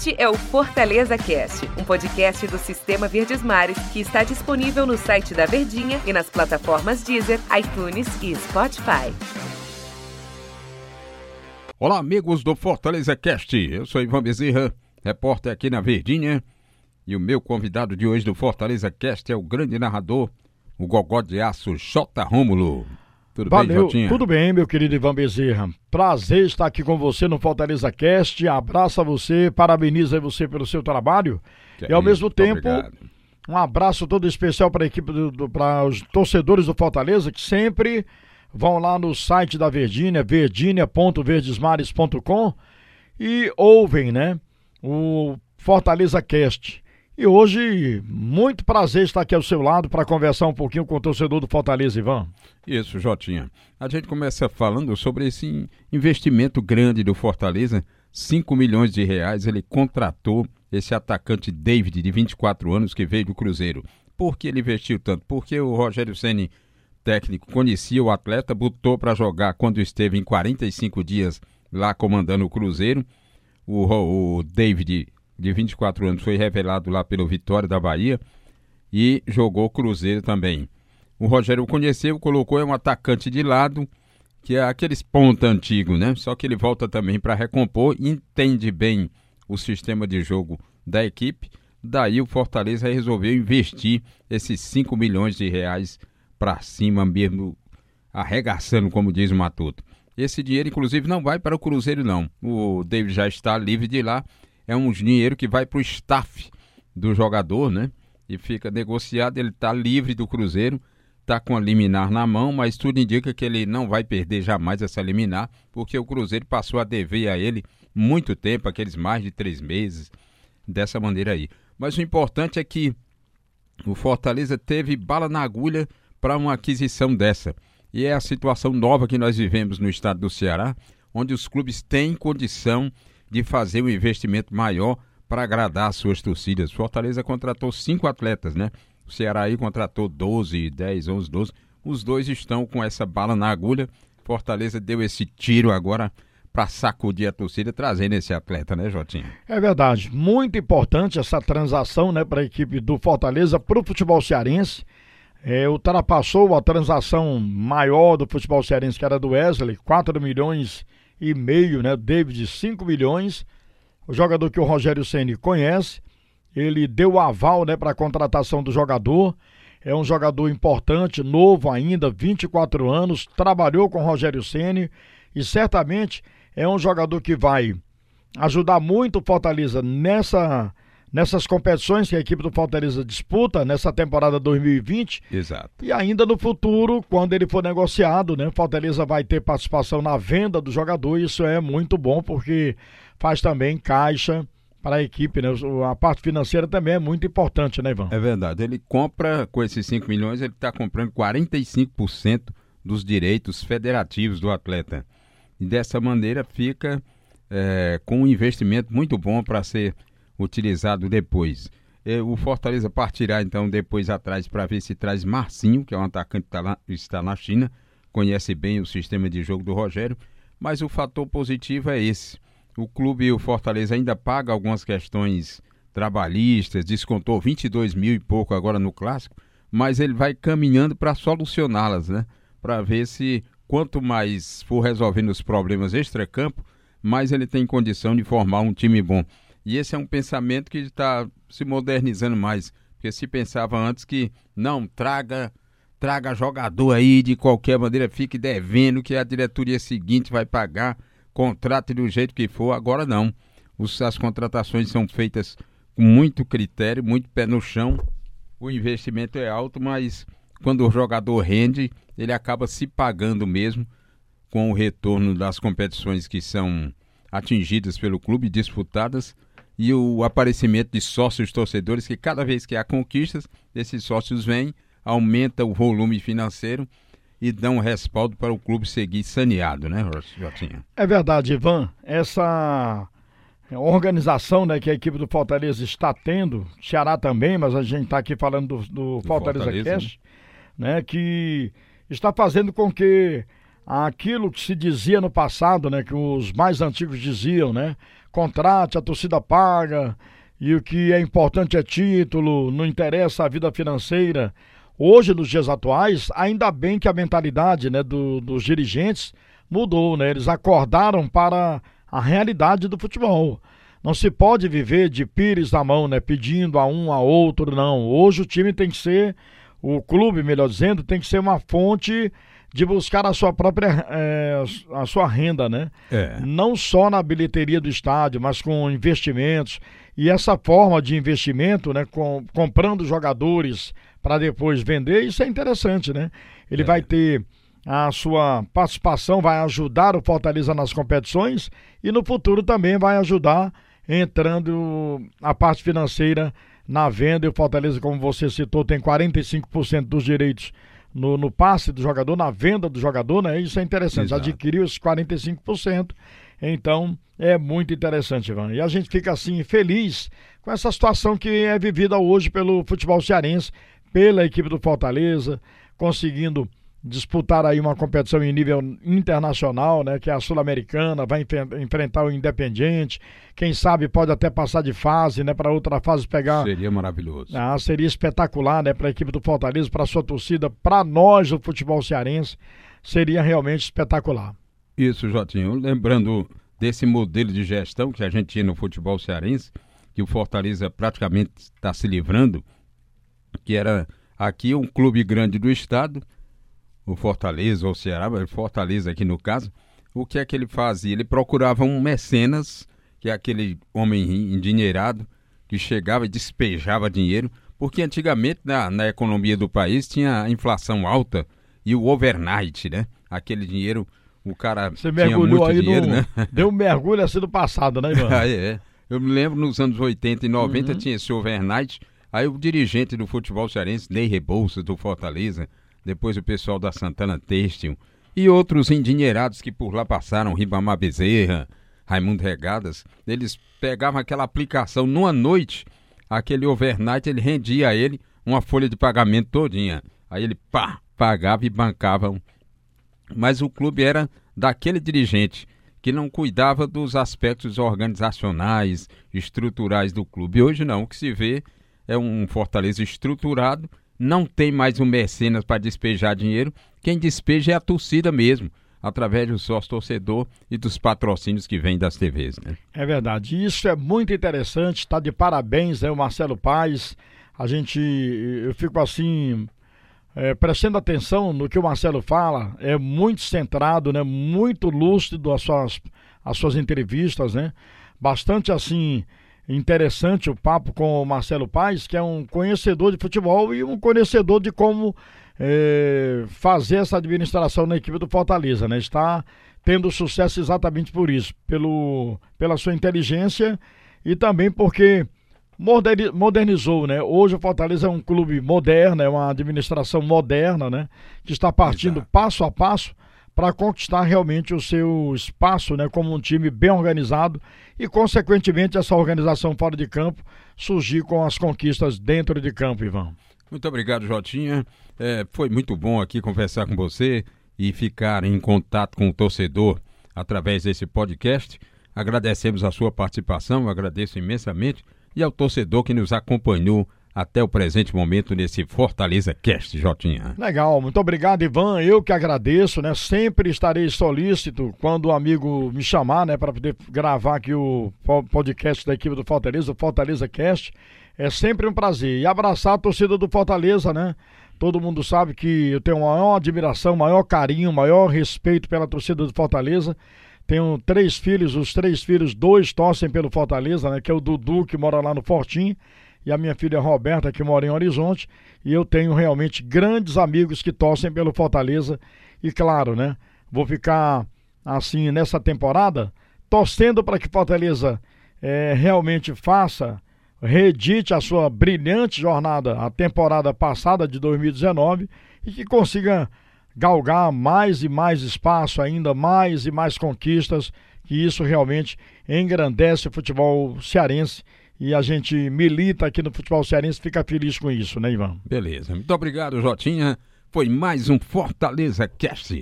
Este é o Fortaleza Cast, um podcast do Sistema Verdes Mares que está disponível no site da Verdinha e nas plataformas Deezer, iTunes e Spotify. Olá, amigos do Fortaleza Cast. Eu sou Ivan Bezerra, repórter aqui na Verdinha. E o meu convidado de hoje do Fortaleza Cast é o grande narrador, o gogó de aço J. Rômulo. Tudo Valeu, bem, tudo bem, meu querido Ivan Bezerra. Prazer estar aqui com você no Fortaleza Cast. Abraço a você, parabenizo você pelo seu trabalho. Que e ao é mesmo tempo, obrigado. um abraço todo especial para a equipe, para os torcedores do Fortaleza que sempre vão lá no site da Verdinha, verdinha.verdesmares.com e ouvem, né, o Fortaleza Cast. E hoje, muito prazer estar aqui ao seu lado para conversar um pouquinho com o torcedor do Fortaleza, Ivan. Isso, Jotinha. A gente começa falando sobre esse investimento grande do Fortaleza, 5 milhões de reais, ele contratou esse atacante David, de 24 anos, que veio do Cruzeiro. Por que ele investiu tanto? Porque o Rogério Ceni técnico conhecia o atleta, botou para jogar quando esteve em 45 dias lá comandando o Cruzeiro. O, o David de 24 anos, foi revelado lá pelo Vitória da Bahia e jogou Cruzeiro também. O Rogério conheceu, colocou é um atacante de lado, que é aqueles ponta antigo, né? Só que ele volta também para recompor, entende bem o sistema de jogo da equipe. Daí o Fortaleza resolveu investir esses 5 milhões de reais para cima mesmo, arregaçando, como diz o Matuto. Esse dinheiro, inclusive, não vai para o Cruzeiro, não. O David já está livre de lá é um dinheiro que vai para o staff do jogador, né? E fica negociado, ele está livre do Cruzeiro, está com a liminar na mão, mas tudo indica que ele não vai perder jamais essa liminar, porque o Cruzeiro passou a dever a ele muito tempo, aqueles mais de três meses, dessa maneira aí. Mas o importante é que o Fortaleza teve bala na agulha para uma aquisição dessa. E é a situação nova que nós vivemos no estado do Ceará, onde os clubes têm condição de fazer um investimento maior para agradar as suas torcidas. Fortaleza contratou cinco atletas, né? O Ceará aí contratou 12, 10, 11, 12. Os dois estão com essa bala na agulha. Fortaleza deu esse tiro agora para sacudir a torcida, trazendo esse atleta, né, Jotinho? É verdade. Muito importante essa transação, né, para a equipe do Fortaleza, para o futebol cearense. É, ultrapassou a transação maior do futebol cearense, que era do Wesley, 4 milhões e meio, né? David 5 milhões. O jogador que o Rogério Ceni conhece, ele deu aval, né, para a contratação do jogador. É um jogador importante, novo ainda, 24 anos, trabalhou com o Rogério Ceni e certamente é um jogador que vai ajudar muito o Fortaleza nessa nessas competições que a equipe do Fortaleza disputa nessa temporada 2020. Exato. E ainda no futuro, quando ele for negociado, né, Fortaleza vai ter participação na venda do jogador. E isso é muito bom porque faz também caixa para a equipe, né? A parte financeira também é muito importante, né, Ivan? É verdade. Ele compra com esses 5 milhões, ele está comprando 45% dos direitos federativos do atleta. E dessa maneira fica é, com um investimento muito bom para ser utilizado depois. O Fortaleza partirá então depois atrás para ver se traz Marcinho, que é um atacante que tá está na China, conhece bem o sistema de jogo do Rogério, mas o fator positivo é esse. O clube e o Fortaleza ainda paga algumas questões trabalhistas, descontou 22 mil e pouco agora no clássico, mas ele vai caminhando para solucioná-las, né? Para ver se quanto mais for resolvendo os problemas extra-campo, mais ele tem condição de formar um time bom. E esse é um pensamento que está se modernizando mais. Porque se pensava antes que não, traga traga jogador aí de qualquer maneira, fique devendo que a diretoria seguinte vai pagar, contrato do jeito que for. Agora não. Os, as contratações são feitas com muito critério, muito pé no chão. O investimento é alto, mas quando o jogador rende, ele acaba se pagando mesmo com o retorno das competições que são atingidas pelo clube, disputadas e o aparecimento de sócios torcedores, que cada vez que há conquistas, esses sócios vêm, aumenta o volume financeiro e dão respaldo para o clube seguir saneado, né, Jotinha? É verdade, Ivan. Essa organização né, que a equipe do Fortaleza está tendo, Ceará também, mas a gente está aqui falando do, do, do Fortaleza, Fortaleza Cast, né? né, que está fazendo com que aquilo que se dizia no passado, né, que os mais antigos diziam, né? Contrate, a torcida paga, e o que é importante é título, não interessa a vida financeira. Hoje, nos dias atuais, ainda bem que a mentalidade né, do, dos dirigentes mudou, né? Eles acordaram para a realidade do futebol. Não se pode viver de pires na mão, né? Pedindo a um, a outro, não. Hoje o time tem que ser, o clube, melhor dizendo, tem que ser uma fonte de buscar a sua própria é, a sua renda, né? É. Não só na bilheteria do estádio, mas com investimentos. E essa forma de investimento, né? Com, comprando jogadores para depois vender, isso é interessante, né? Ele é. vai ter a sua participação, vai ajudar o Fortaleza nas competições e no futuro também vai ajudar entrando a parte financeira na venda. E o Fortaleza, como você citou, tem 45% dos direitos no, no, passe do jogador, na venda do jogador, né? Isso é interessante. Exato. Adquiriu esses 45%. Então, é muito interessante, Ivan. E a gente fica assim feliz com essa situação que é vivida hoje pelo futebol cearense, pela equipe do Fortaleza, conseguindo disputar aí uma competição em nível internacional, né, que é a Sul-Americana, vai enfrentar o Independiente, quem sabe pode até passar de fase, né, para outra fase pegar. Seria maravilhoso. Ah, seria espetacular, né, para a equipe do Fortaleza, para sua torcida, para nós do futebol cearense, seria realmente espetacular. Isso, Jotinho, lembrando desse modelo de gestão que a gente tinha no futebol cearense, que o Fortaleza praticamente está se livrando, que era aqui um clube grande do estado, o Fortaleza ou o Ceará, Fortaleza aqui no caso, o que é que ele fazia? Ele procurava um mecenas, que é aquele homem endinheirado, que chegava e despejava dinheiro, porque antigamente na, na economia do país tinha a inflação alta e o overnight, né? Aquele dinheiro, o cara Você tinha muito aí dinheiro, no... né? Deu um mergulho assim do passado, né, Ivan? ah, é. Eu me lembro nos anos 80 e 90 uhum. tinha esse overnight, aí o dirigente do futebol cearense, Ney Rebouças, do Fortaleza, depois o pessoal da Santana Têxtil e outros endinheirados que por lá passaram, Ribamar Bezerra, Raimundo Regadas, eles pegavam aquela aplicação numa noite, aquele overnight, ele rendia a ele uma folha de pagamento todinha. Aí ele pá, pagava e bancava. Mas o clube era daquele dirigente que não cuidava dos aspectos organizacionais, estruturais do clube. Hoje não, o que se vê é um Fortaleza estruturado não tem mais um mecenas para despejar dinheiro, quem despeja é a torcida mesmo, através do sócio torcedor e dos patrocínios que vêm das TVs. Né? É verdade, isso é muito interessante, está de parabéns, né, o Marcelo Paes. A gente, eu fico assim, é, prestando atenção no que o Marcelo fala, é muito centrado, né, muito lúcido as suas, as suas entrevistas, né? Bastante assim interessante o papo com o Marcelo Paes, que é um conhecedor de futebol e um conhecedor de como é, fazer essa administração na equipe do Fortaleza, né? Está tendo sucesso exatamente por isso, pelo, pela sua inteligência e também porque modernizou, né? Hoje o Fortaleza é um clube moderno, é uma administração moderna, né? Que está partindo Exato. passo a passo para conquistar realmente o seu espaço né, como um time bem organizado e, consequentemente, essa organização fora de campo surgir com as conquistas dentro de campo, Ivan. Muito obrigado, Jotinha. É, foi muito bom aqui conversar com você e ficar em contato com o torcedor através desse podcast. Agradecemos a sua participação, agradeço imensamente, e ao torcedor que nos acompanhou até o presente momento nesse Fortaleza Cast, Jotinha. Legal, muito obrigado, Ivan. Eu que agradeço, né? Sempre estarei solícito quando o amigo me chamar, né, para poder gravar aqui o podcast da equipe do Fortaleza, o Fortaleza Cast. É sempre um prazer. E abraçar a torcida do Fortaleza, né? Todo mundo sabe que eu tenho maior admiração, maior carinho, maior respeito pela torcida do Fortaleza. Tenho três filhos, os três filhos, dois torcem pelo Fortaleza, né? Que é o Dudu, que mora lá no Fortim e a minha filha Roberta, que mora em Horizonte, e eu tenho realmente grandes amigos que torcem pelo Fortaleza. E claro, né? Vou ficar assim nessa temporada torcendo para que Fortaleza é, realmente faça, reedite a sua brilhante jornada, a temporada passada de 2019 e que consiga galgar mais e mais espaço, ainda mais e mais conquistas, que isso realmente engrandece o futebol cearense e a gente milita aqui no futebol cearense, fica feliz com isso, né, Ivan? Beleza. Muito obrigado, Jotinha. Foi mais um Fortaleza Cast.